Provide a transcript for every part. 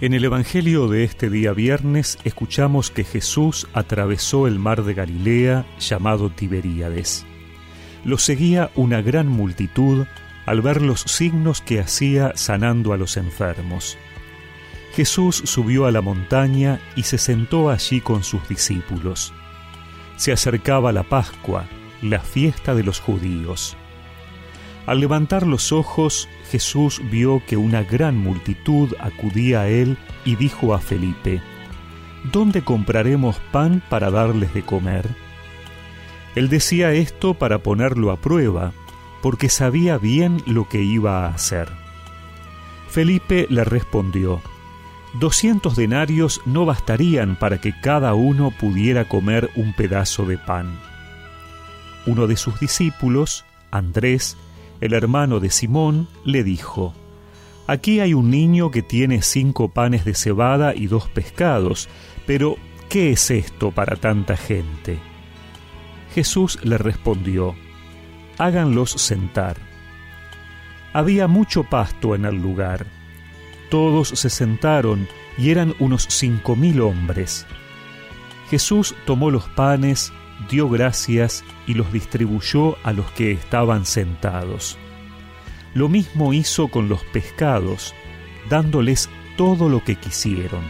En el Evangelio de este día viernes escuchamos que Jesús atravesó el mar de Galilea llamado Tiberíades. Lo seguía una gran multitud al ver los signos que hacía sanando a los enfermos. Jesús subió a la montaña y se sentó allí con sus discípulos. Se acercaba la Pascua, la fiesta de los judíos. Al levantar los ojos, Jesús vio que una gran multitud acudía a él y dijo a Felipe, ¿Dónde compraremos pan para darles de comer? Él decía esto para ponerlo a prueba, porque sabía bien lo que iba a hacer. Felipe le respondió, Doscientos denarios no bastarían para que cada uno pudiera comer un pedazo de pan. Uno de sus discípulos, Andrés, el hermano de Simón, le dijo, Aquí hay un niño que tiene cinco panes de cebada y dos pescados, pero ¿qué es esto para tanta gente? Jesús le respondió, Háganlos sentar. Había mucho pasto en el lugar. Todos se sentaron y eran unos cinco mil hombres. Jesús tomó los panes, dio gracias y los distribuyó a los que estaban sentados. Lo mismo hizo con los pescados, dándoles todo lo que quisieron.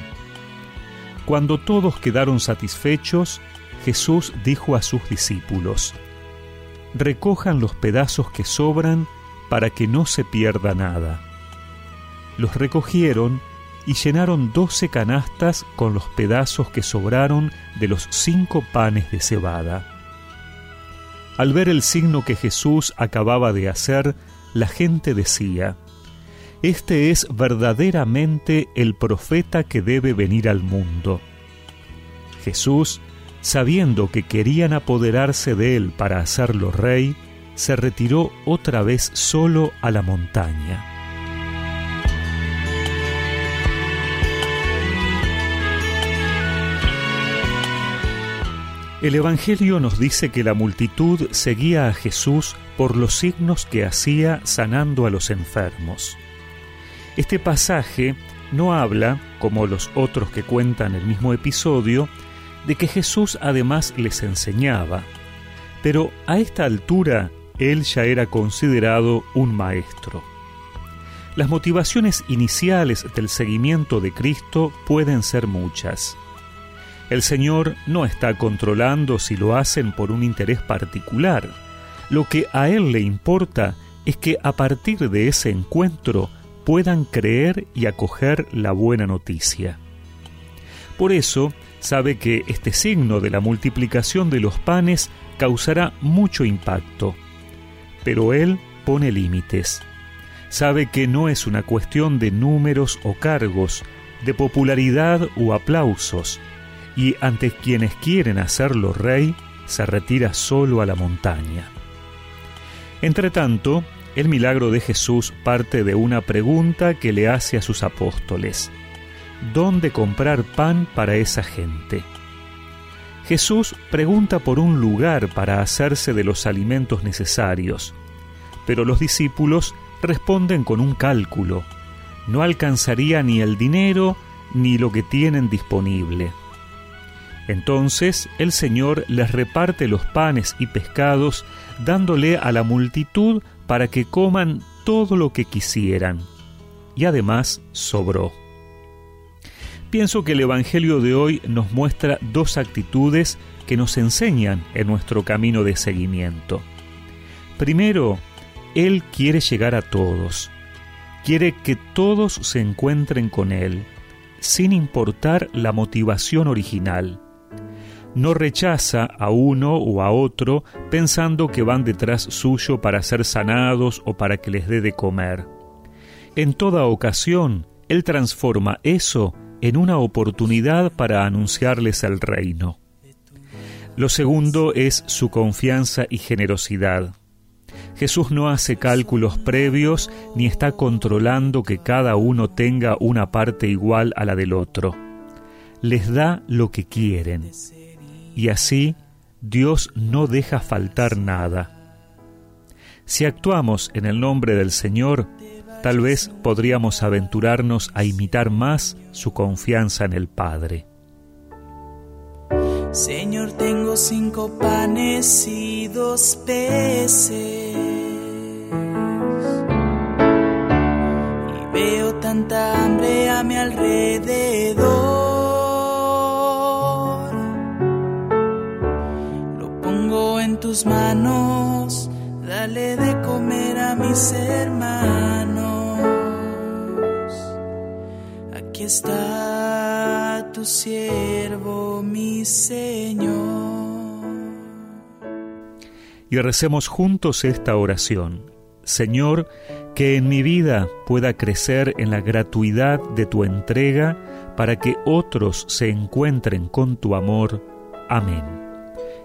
Cuando todos quedaron satisfechos, Jesús dijo a sus discípulos, Recojan los pedazos que sobran para que no se pierda nada. Los recogieron y llenaron doce canastas con los pedazos que sobraron de los cinco panes de cebada. Al ver el signo que Jesús acababa de hacer, la gente decía, Este es verdaderamente el profeta que debe venir al mundo. Jesús, sabiendo que querían apoderarse de él para hacerlo rey, se retiró otra vez solo a la montaña. El Evangelio nos dice que la multitud seguía a Jesús por los signos que hacía sanando a los enfermos. Este pasaje no habla, como los otros que cuentan el mismo episodio, de que Jesús además les enseñaba, pero a esta altura él ya era considerado un maestro. Las motivaciones iniciales del seguimiento de Cristo pueden ser muchas. El Señor no está controlando si lo hacen por un interés particular. Lo que a Él le importa es que a partir de ese encuentro puedan creer y acoger la buena noticia. Por eso, sabe que este signo de la multiplicación de los panes causará mucho impacto. Pero Él pone límites. Sabe que no es una cuestión de números o cargos, de popularidad o aplausos, y ante quienes quieren hacerlo rey, se retira solo a la montaña. Entretanto, el milagro de Jesús parte de una pregunta que le hace a sus apóstoles. ¿Dónde comprar pan para esa gente? Jesús pregunta por un lugar para hacerse de los alimentos necesarios, pero los discípulos responden con un cálculo. No alcanzaría ni el dinero ni lo que tienen disponible. Entonces el Señor les reparte los panes y pescados, dándole a la multitud para que coman todo lo que quisieran. Y además sobró. Pienso que el Evangelio de hoy nos muestra dos actitudes que nos enseñan en nuestro camino de seguimiento. Primero, Él quiere llegar a todos. Quiere que todos se encuentren con Él, sin importar la motivación original no rechaza a uno o a otro pensando que van detrás suyo para ser sanados o para que les dé de comer. En toda ocasión, Él transforma eso en una oportunidad para anunciarles el reino. Lo segundo es su confianza y generosidad. Jesús no hace cálculos previos ni está controlando que cada uno tenga una parte igual a la del otro. Les da lo que quieren y así Dios no deja faltar nada. Si actuamos en el nombre del Señor, tal vez podríamos aventurarnos a imitar más su confianza en el Padre. Señor, tengo cinco panes y dos peces. Y veo tanta hambre a mi alrededor. Manos, dale de comer a mis hermanos. Aquí está tu siervo, mi Señor. Y recemos juntos esta oración. Señor, que en mi vida pueda crecer en la gratuidad de tu entrega para que otros se encuentren con tu amor. Amén.